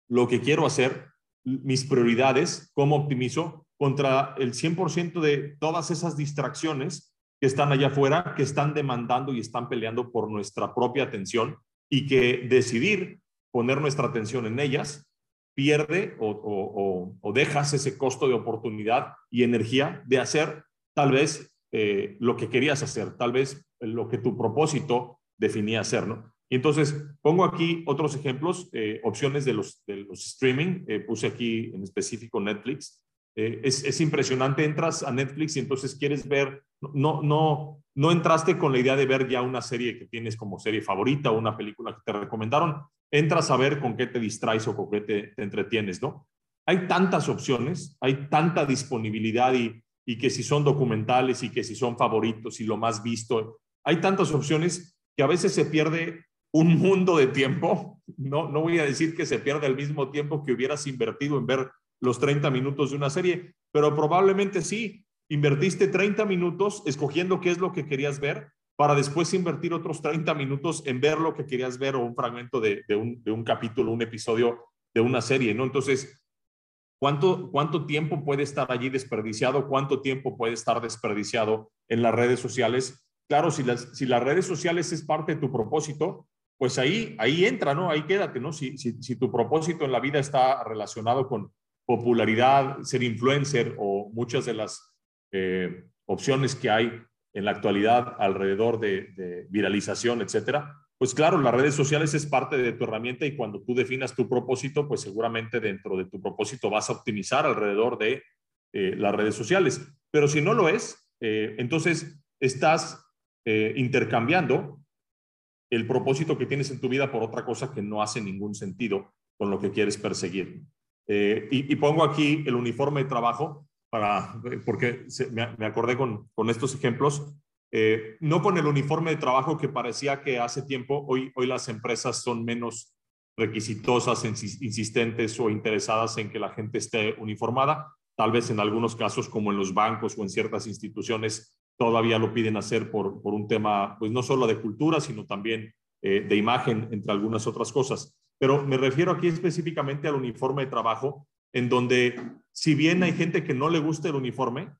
lo que quiero hacer, mis prioridades, cómo optimizo, contra el 100% de todas esas distracciones que están allá afuera, que están demandando y están peleando por nuestra propia atención y que decidir poner nuestra atención en ellas pierde o, dejas ese costo de oportunidad y energía de hacer tal vez eh, lo que querías hacer, tal vez lo que tu propósito definía ser, ¿no? Y entonces pongo aquí otros ejemplos, eh, opciones de los, de los streaming, eh, puse aquí en específico Netflix. Eh, es, es, impresionante, entras a Netflix y entonces quieres ver, no, no, no entraste con la idea de ver ya una serie que tienes como serie favorita o una película que te recomendaron, entras a ver con qué te distraes o con qué te, te entretienes, ¿no? Hay tantas opciones, hay tanta disponibilidad y, y que si son documentales y que si son favoritos y lo más visto, hay tantas opciones que a veces se pierde un mundo de tiempo. No, no voy a decir que se pierde el mismo tiempo que hubieras invertido en ver los 30 minutos de una serie, pero probablemente sí. Invertiste 30 minutos escogiendo qué es lo que querías ver para después invertir otros 30 minutos en ver lo que querías ver o un fragmento de, un, un, capítulo, un episodio de una serie, ¿no? Entonces, ¿cuánto, ¿cuánto tiempo puede estar allí desperdiciado? ¿Cuánto tiempo puede estar desperdiciado en las redes sociales Claro, si las, redes sociales es parte de tu propósito, pues ahí, ahí entra, ¿no? Ahí quédate, ¿no? Si, si, tu propósito en la vida está relacionado con popularidad, ser influencer o muchas de las eh, opciones que hay en la actualidad alrededor de, viralización, etcétera, pues claro, las redes sociales es parte de tu herramienta y cuando tú definas tu propósito, pues seguramente dentro de tu propósito vas a optimizar alrededor de eh, las redes sociales. Pero si no lo es, eh, entonces estás eh, intercambiando el propósito que tienes en tu vida por otra cosa que no hace ningún sentido con lo que quieres perseguir. Eh, y, pongo aquí el uniforme de trabajo. para, porque me, acordé con, con, estos ejemplos, eh, no con el uniforme de trabajo que parecía que hace tiempo, hoy, hoy las empresas son menos requisitosas, insistentes o interesadas en que la gente esté uniformada. Tal vez en algunos casos, como en los bancos o en ciertas instituciones, todavía lo piden hacer por, por un tema, pues no solo de cultura, sino también eh, de imagen, entre algunas otras cosas. Pero me refiero aquí específicamente al uniforme de trabajo, en donde si bien hay gente que no le gusta el uniforme,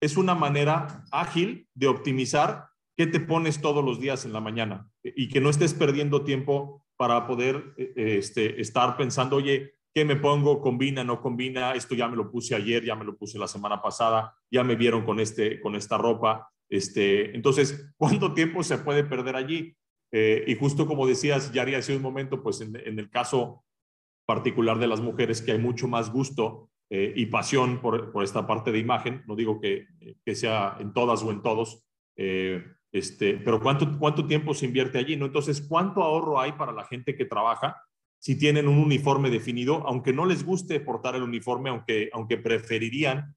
es una manera ágil de optimizar qué te pones todos los días en la mañana y que no estés perdiendo tiempo para poder eh, este, estar pensando, oye, ¿qué me pongo? ¿Combina? ¿No combina? Esto ya me lo puse ayer, ya me lo puse la semana pasada, ya me vieron con, este, con esta ropa. Este, entonces, ¿cuánto tiempo se puede perder allí? Eh, y justo como decías, ya hace un momento, pues en, el caso particular de las mujeres, que hay mucho más gusto eh, y pasión por, por, esta parte de imagen, no digo que, que sea en todas o en todos, eh, este, pero ¿cuánto, ¿cuánto tiempo se invierte allí? ¿no? Entonces, ¿cuánto ahorro hay para la gente que trabaja si tienen un uniforme definido, aunque no les guste portar el uniforme, aunque, aunque preferirían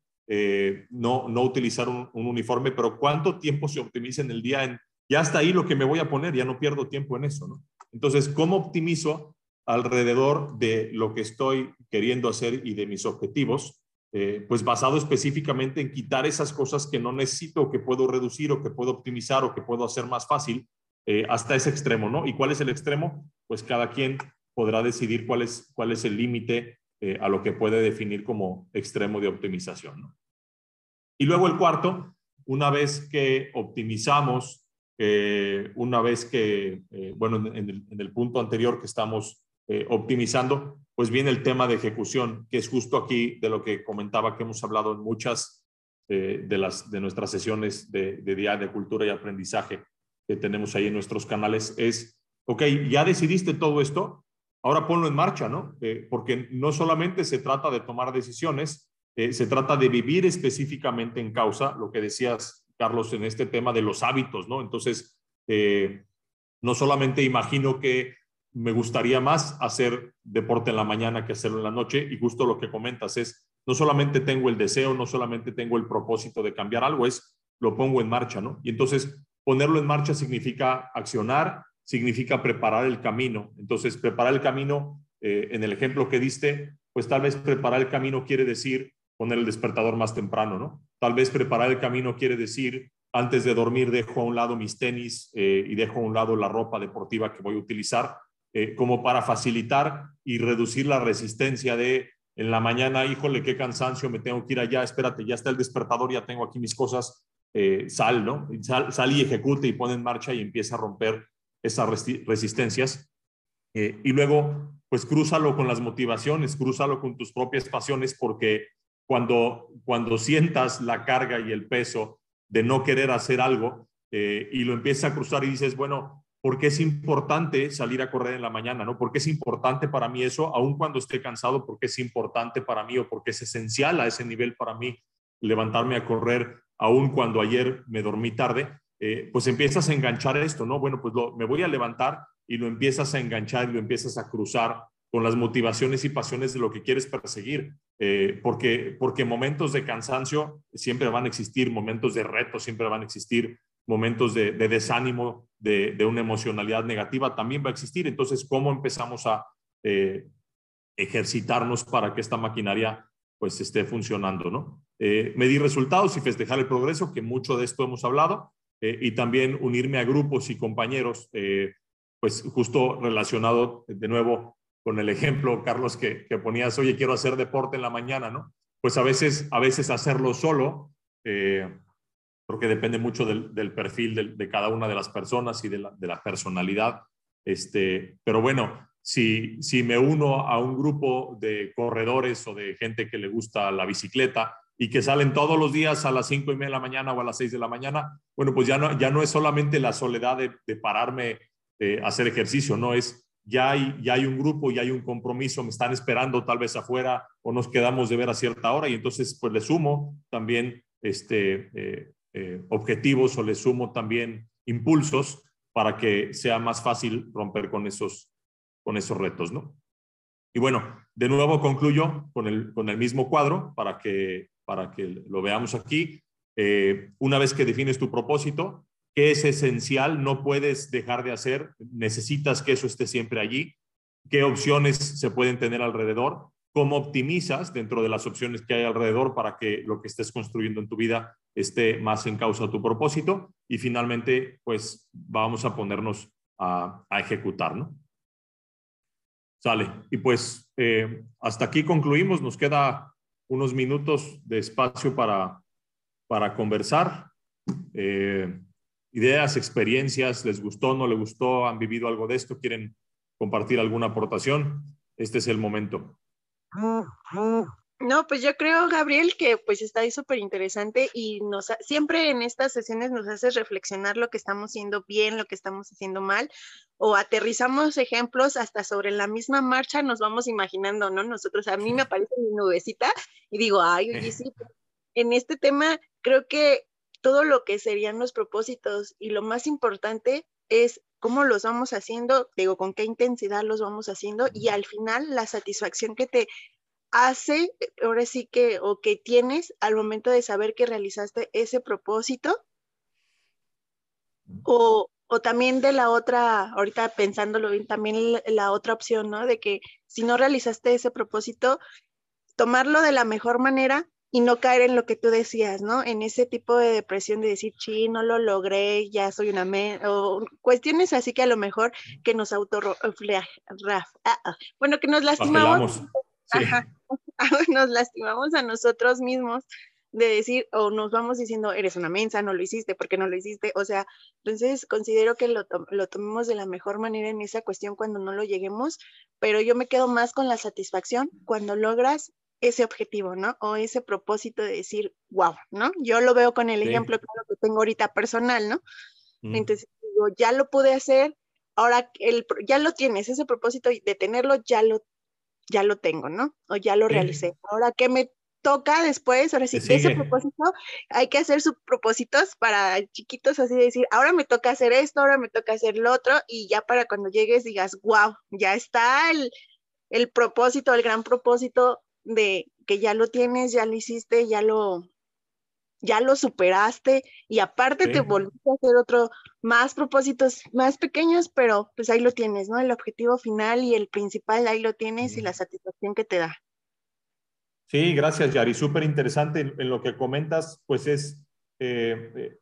no, no utilizar un, un, uniforme, pero cuánto tiempo se optimiza en el día en ya está ahí lo que me voy a poner, ya no pierdo tiempo en eso, ¿no? Entonces, ¿cómo optimizo alrededor de lo que estoy queriendo hacer y de mis objetivos? Eh, pues basado específicamente en quitar esas cosas que no necesito, que puedo reducir o que puedo optimizar o que puedo hacer más fácil eh, hasta ese extremo, ¿no? ¿Y cuál es el extremo? Pues cada quien podrá decidir cuál es, cuál es el límite eh, a lo que puede definir como extremo de optimización. Y luego el cuarto, una vez que optimizamos una vez que, eh, bueno, en el, punto anterior que estamos eh, optimizando, pues viene el tema de ejecución, que es justo aquí de lo que comentaba que hemos hablado en muchas eh, de, las, de nuestras sesiones de, de Día de Cultura y Aprendizaje que tenemos ahí en nuestros canales, es, ok, ya decidiste todo esto, ahora ponlo en marcha, ¿no? porque no solamente se trata de tomar decisiones, se trata de vivir específicamente en causa, lo que decías Carlos, en este tema de los hábitos, ¿no? Entonces, eh, no solamente imagino que me gustaría más hacer deporte en la mañana que hacerlo en la noche, y justo lo que comentas es, no solamente tengo el deseo, no solamente tengo el propósito de cambiar algo, es lo pongo en marcha, ¿no? Y entonces, ponerlo en marcha significa accionar, significa preparar el camino. Entonces, preparar el camino, eh, en el ejemplo que diste, pues tal vez preparar el camino quiere decir poner el despertador más temprano, ¿no? Tal vez preparar el camino quiere decir, antes de dormir dejo a un lado mis tenis eh, y dejo a un lado la ropa deportiva que voy a utilizar, eh, como para facilitar y reducir la resistencia de en la mañana, híjole, qué cansancio, me tengo que ir allá, espérate, ya está el despertador, ya tengo aquí mis cosas, sal, ¿no? Sal, sal, y ejecute y pone en marcha y empieza a romper esas resistencias. y luego, pues crúzalo con las motivaciones, crúzalo con tus propias pasiones, porque cuando, cuando sientas la carga y el peso de no querer hacer algo eh, y lo empiezas a cruzar y dices, bueno, ¿por qué es importante salir a correr en la mañana? ¿no? ¿Por qué es importante para mí eso, aun cuando esté cansado? ¿Por qué es importante para mí o porque es esencial a ese nivel para mí levantarme a correr, aun cuando ayer me dormí tarde? Eh, pues empiezas a enganchar esto, ¿no? Bueno, pues me voy a levantar y lo empiezas a enganchar y lo empiezas a cruzar con las motivaciones y pasiones de lo que quieres perseguir, eh, porque, porque momentos de cansancio siempre van a existir, momentos de reto siempre van a existir, momentos de, desánimo, de, una emocionalidad negativa también va a existir. Entonces, ¿cómo empezamos a eh, ejercitarnos para que esta maquinaria pues esté funcionando, ¿no? Eh, medir resultados y festejar el progreso, que mucho de esto hemos hablado, y también unirme a grupos y compañeros, pues justo relacionado de nuevo con el ejemplo, Carlos, que, ponías, oye, quiero hacer deporte en la mañana, ¿no? Pues a veces, a veces hacerlo solo, eh, porque depende mucho del, perfil de, cada una de las personas y de la, personalidad. Este, pero bueno, si, si me uno a un grupo de corredores o de gente que le gusta la bicicleta y que salen todos los días a las cinco y media de la mañana o a las seis de la mañana, bueno, pues ya no, ya no es solamente la soledad de, pararme eh, a hacer ejercicio, no es ya hay, ya hay un grupo, ya hay un compromiso, me están esperando tal vez afuera o nos quedamos de ver a cierta hora y entonces pues le sumo también este, eh, eh, objetivos o le sumo también impulsos para que sea más fácil romper con esos, con esos retos, ¿no? Y bueno, de nuevo concluyo con el, con el mismo cuadro para que para que lo veamos aquí. Eh, una vez que defines tu propósito, ¿qué es esencial? No puedes dejar de hacer, necesitas que eso esté siempre allí. ¿Qué opciones se pueden tener alrededor? ¿Cómo optimizas dentro de las opciones que hay alrededor para que lo que estés construyendo en tu vida esté más en causa de tu propósito? Y finalmente, pues vamos a ponernos a, ejecutar, ¿no? Sale. Y pues eh, hasta aquí concluimos. Nos queda unos minutos de espacio para para conversar. Eh, ideas, experiencias, les gustó, no les gustó, han vivido algo de esto, quieren compartir alguna aportación. Este es el momento. No, pues yo creo, Gabriel, que pues está ahí súper interesante y nos siempre en estas sesiones nos hace reflexionar lo que estamos haciendo bien, lo que estamos haciendo mal, o aterrizamos ejemplos hasta sobre la misma marcha, nos vamos imaginando, ¿no? Nosotros, a mí me aparece mi nubecita y digo, ay, oye, sí, en este tema creo que todo lo que serían los propósitos y lo más importante es cómo los vamos haciendo, digo, con qué intensidad los vamos haciendo y al final la satisfacción que te hace, ahora sí que, o que tienes al momento de saber que realizaste ese propósito. O, o también de la otra, ahorita pensándolo bien, también la otra opción, ¿no? De que si no realizaste ese propósito, tomarlo de la mejor manera y no caer en lo que tú decías, ¿no? En ese tipo de depresión de decir, sí, no lo logré, ya soy una... O cuestiones así que a lo mejor que nos auto... Ah, ah, bueno, que nos lastimamos. Ajá, nos lastimamos a nosotros mismos de decir, o nos vamos diciendo, eres una mensa, no lo hiciste, ¿por qué no lo hiciste? O sea, entonces considero que lo, lo tomemos de la mejor manera en esa cuestión cuando no lo lleguemos, pero yo me quedo más con la satisfacción cuando logras ese objetivo, ¿no? O ese propósito de decir, wow, ¿no? Yo lo veo con el ejemplo que tengo ahorita personal, ¿no? Mm. Entonces, digo, ya lo pude hacer, ahora el, ya lo tienes, ese propósito de tenerlo, ya lo, ya lo tengo, ¿no? O ya lo realicé. Ahora, ¿qué me toca después? Ahora sí, ese propósito, hay que hacer sus propósitos para chiquitos, así de decir, ahora me toca hacer esto, ahora me toca hacer lo otro, y ya para cuando llegues digas, wow, ya está el, el propósito, el gran propósito de que ya lo tienes, ya lo hiciste, ya lo, ya lo superaste y aparte te volviste a hacer otro, más propósitos más pequeños, pero pues ahí lo tienes, ¿no? El objetivo final y el principal ahí lo tienes y la satisfacción que te da. Sí, gracias, Yari. Súper interesante en, lo que comentas, pues es, eh, eh,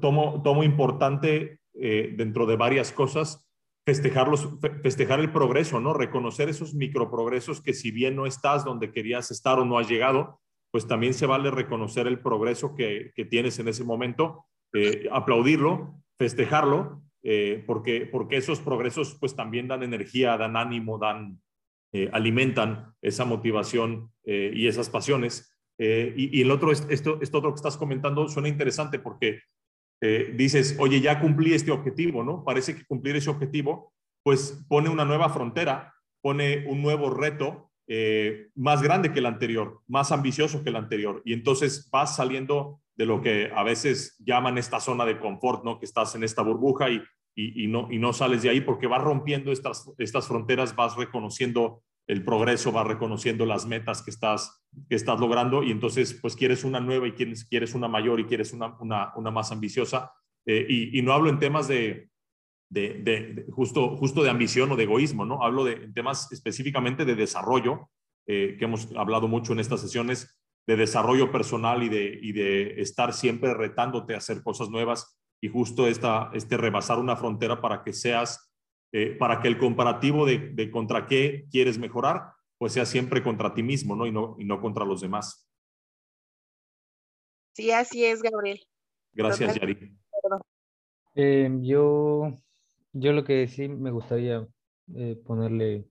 tomo, tomo importante eh, dentro de varias cosas festejarlos, festejar el progreso, ¿no? Reconocer esos microprogresos que si bien no estás donde querías estar o no has llegado, pues también se vale reconocer el progreso que, tienes en ese momento, eh, aplaudirlo, festejarlo, eh, porque, porque esos progresos pues también dan energía, dan ánimo, dan, eh, alimentan esa motivación y esas pasiones. Y, y, el otro, esto, esto otro que estás comentando suena interesante porque dices, oye, ya cumplí este objetivo, ¿no? Parece que cumplir ese objetivo, pues pone una nueva frontera, pone un nuevo reto eh, más grande que el anterior, más ambicioso que el anterior. Y entonces vas saliendo de lo que a veces llaman esta zona de confort, ¿no? Que estás en esta burbuja y, y, no, y no sales de ahí porque vas rompiendo estas, estas fronteras, vas reconociendo el progreso, va reconociendo las metas que estás, que estás logrando y entonces pues quieres una nueva y quieres, quieres una mayor y quieres una, una, una más ambiciosa. Eh, y, no hablo en temas de, de, de, justo, justo de ambición o de egoísmo, ¿no? Hablo de en temas específicamente de desarrollo, eh, que hemos hablado mucho en estas sesiones, de desarrollo personal y de, y de estar siempre retándote a hacer cosas nuevas y justo esta, este rebasar una frontera para que seas eh, para que el comparativo de, contra qué quieres mejorar, pues sea siempre contra ti mismo, ¿no? Y no, y no contra los demás. Sí, así es, Gabriel. Gracias, Yari. Eh, yo, yo lo que sí me gustaría eh, ponerle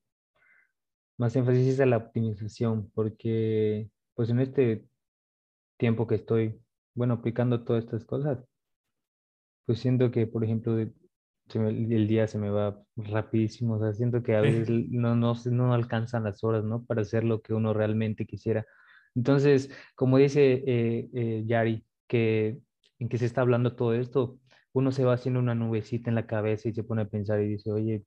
más énfasis es a la optimización, porque pues en este tiempo que estoy, bueno, aplicando todas estas cosas, pues siento que, por ejemplo, el día se me va rapidísimo, o sea, siento que a veces no, no, no alcanzan las horas, ¿no? Para hacer lo que uno realmente quisiera. Entonces, como dice eh, eh, Yari, que en que se está hablando todo esto, uno se va haciendo una nubecita en la cabeza y se pone a pensar y dice, oye,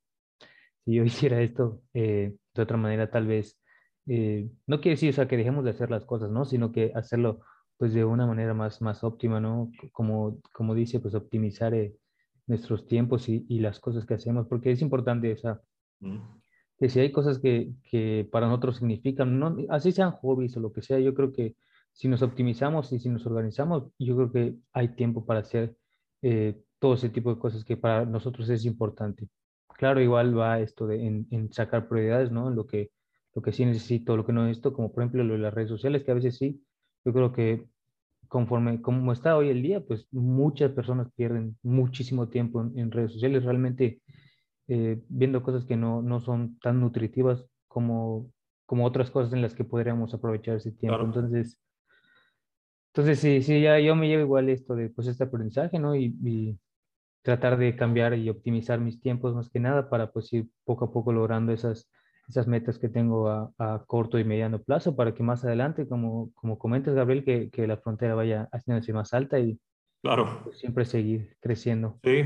si yo hiciera esto eh, de otra manera, tal vez eh, no quiere decir, o sea, que dejemos de hacer las cosas, ¿no? Sino que hacerlo, pues, de una manera más, más óptima, ¿no? Como, como dice, pues, optimizar eh, nuestros tiempos y, y, las cosas que hacemos, porque es importante, o sea, que si hay cosas que, que para nosotros significan, no, así sean hobbies o lo que sea, yo creo que si nos optimizamos y si nos organizamos, yo creo que hay tiempo para hacer eh, todo ese tipo de cosas que para nosotros es importante. Claro, igual va esto de en, en sacar prioridades, ¿no? Lo que lo que sí necesito, lo que no necesito, como por ejemplo lo de las redes sociales, que a veces sí, yo creo que conforme como está hoy el día, pues muchas personas pierden muchísimo tiempo en, redes sociales, realmente eh, viendo cosas que no, no son tan nutritivas como, como otras cosas en las que podríamos aprovechar ese tiempo. Entonces, entonces sí, sí, ya yo me llevo igual esto de pues este aprendizaje, ¿no? Y, y, tratar de cambiar y optimizar mis tiempos más que nada para pues ir poco a poco logrando esas esas metas que tengo a, a, corto y mediano plazo para que más adelante, como, como comentas, Gabriel, que, que la frontera vaya haciéndose más alta y claro. Pues, siempre seguir creciendo. Sí,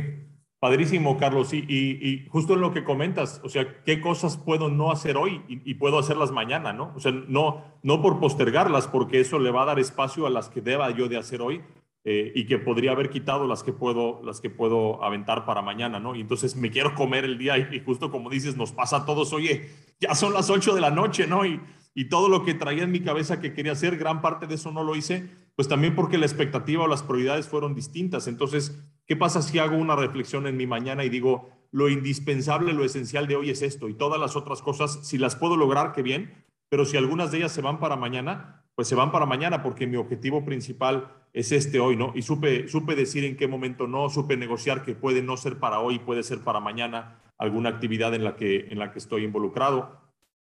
padrísimo, Carlos. Y, justo en lo que comentas, o sea, ¿qué cosas puedo no hacer hoy y, y, puedo hacerlas mañana, no? O sea, no, no por postergarlas, porque eso le va a dar espacio a las que deba yo de hacer hoy, eh, y que podría haber quitado las que puedo las que puedo aventar para mañana, ¿no? Y entonces me quiero comer el día y, justo como dices, nos pasa a todos, oye, ya son las 8 de la noche, ¿no? Y, y todo lo que traía en mi cabeza que quería hacer, gran parte de eso no lo hice, pues también porque la expectativa o las prioridades fueron distintas. Entonces, ¿qué pasa si hago una reflexión en mi mañana y digo, lo indispensable, lo esencial de hoy es esto y todas las otras cosas, si las puedo lograr, qué bien, pero si algunas de ellas se van para mañana, pues se van para mañana porque mi objetivo principal es este hoy, ¿no? Y supe, supe decir en qué momento no, supe negociar que puede no ser para hoy, puede ser para mañana alguna actividad en la que, en la que estoy involucrado.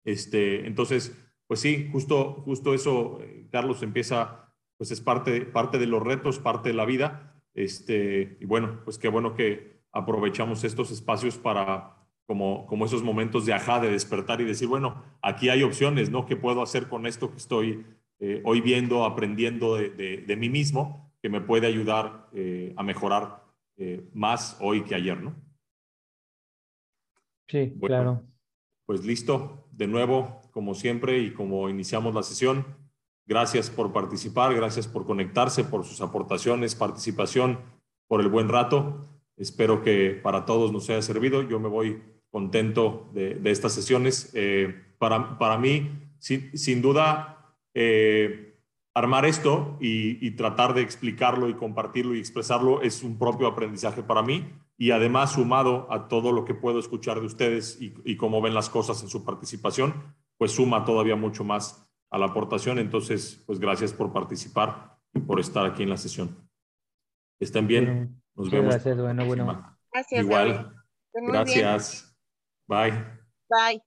Este, entonces, pues sí, justo, justo eso, eh, Carlos, empieza, pues es parte, parte de los retos, parte de la vida. Este, y bueno, pues qué bueno que aprovechamos estos espacios para, como, como esos momentos de ajá, de despertar y decir, bueno, aquí hay opciones, ¿no? ¿Qué puedo hacer con esto que estoy eh, hoy viendo, aprendiendo de, mí mismo, que me puede ayudar eh, a mejorar eh, más hoy que ayer, ¿no? Sí, claro. Pues listo, de nuevo, como siempre y como iniciamos la sesión, gracias por participar, gracias por conectarse, por sus aportaciones, participación, por el buen rato. Espero que para todos nos haya servido. Yo me voy contento de, estas sesiones. para, para mí, sin, sin duda, eh, armar esto y, tratar de explicarlo y compartirlo y expresarlo es un propio aprendizaje para mí y además sumado a todo lo que puedo escuchar de ustedes y, cómo ven las cosas en su participación, pues suma todavía mucho más a la aportación. Entonces, pues gracias por participar y por estar aquí en la sesión. Estén bien. Nos vemos. Gracias, bueno, bueno. Gracias. Igual. Gracias. Bye. Bye.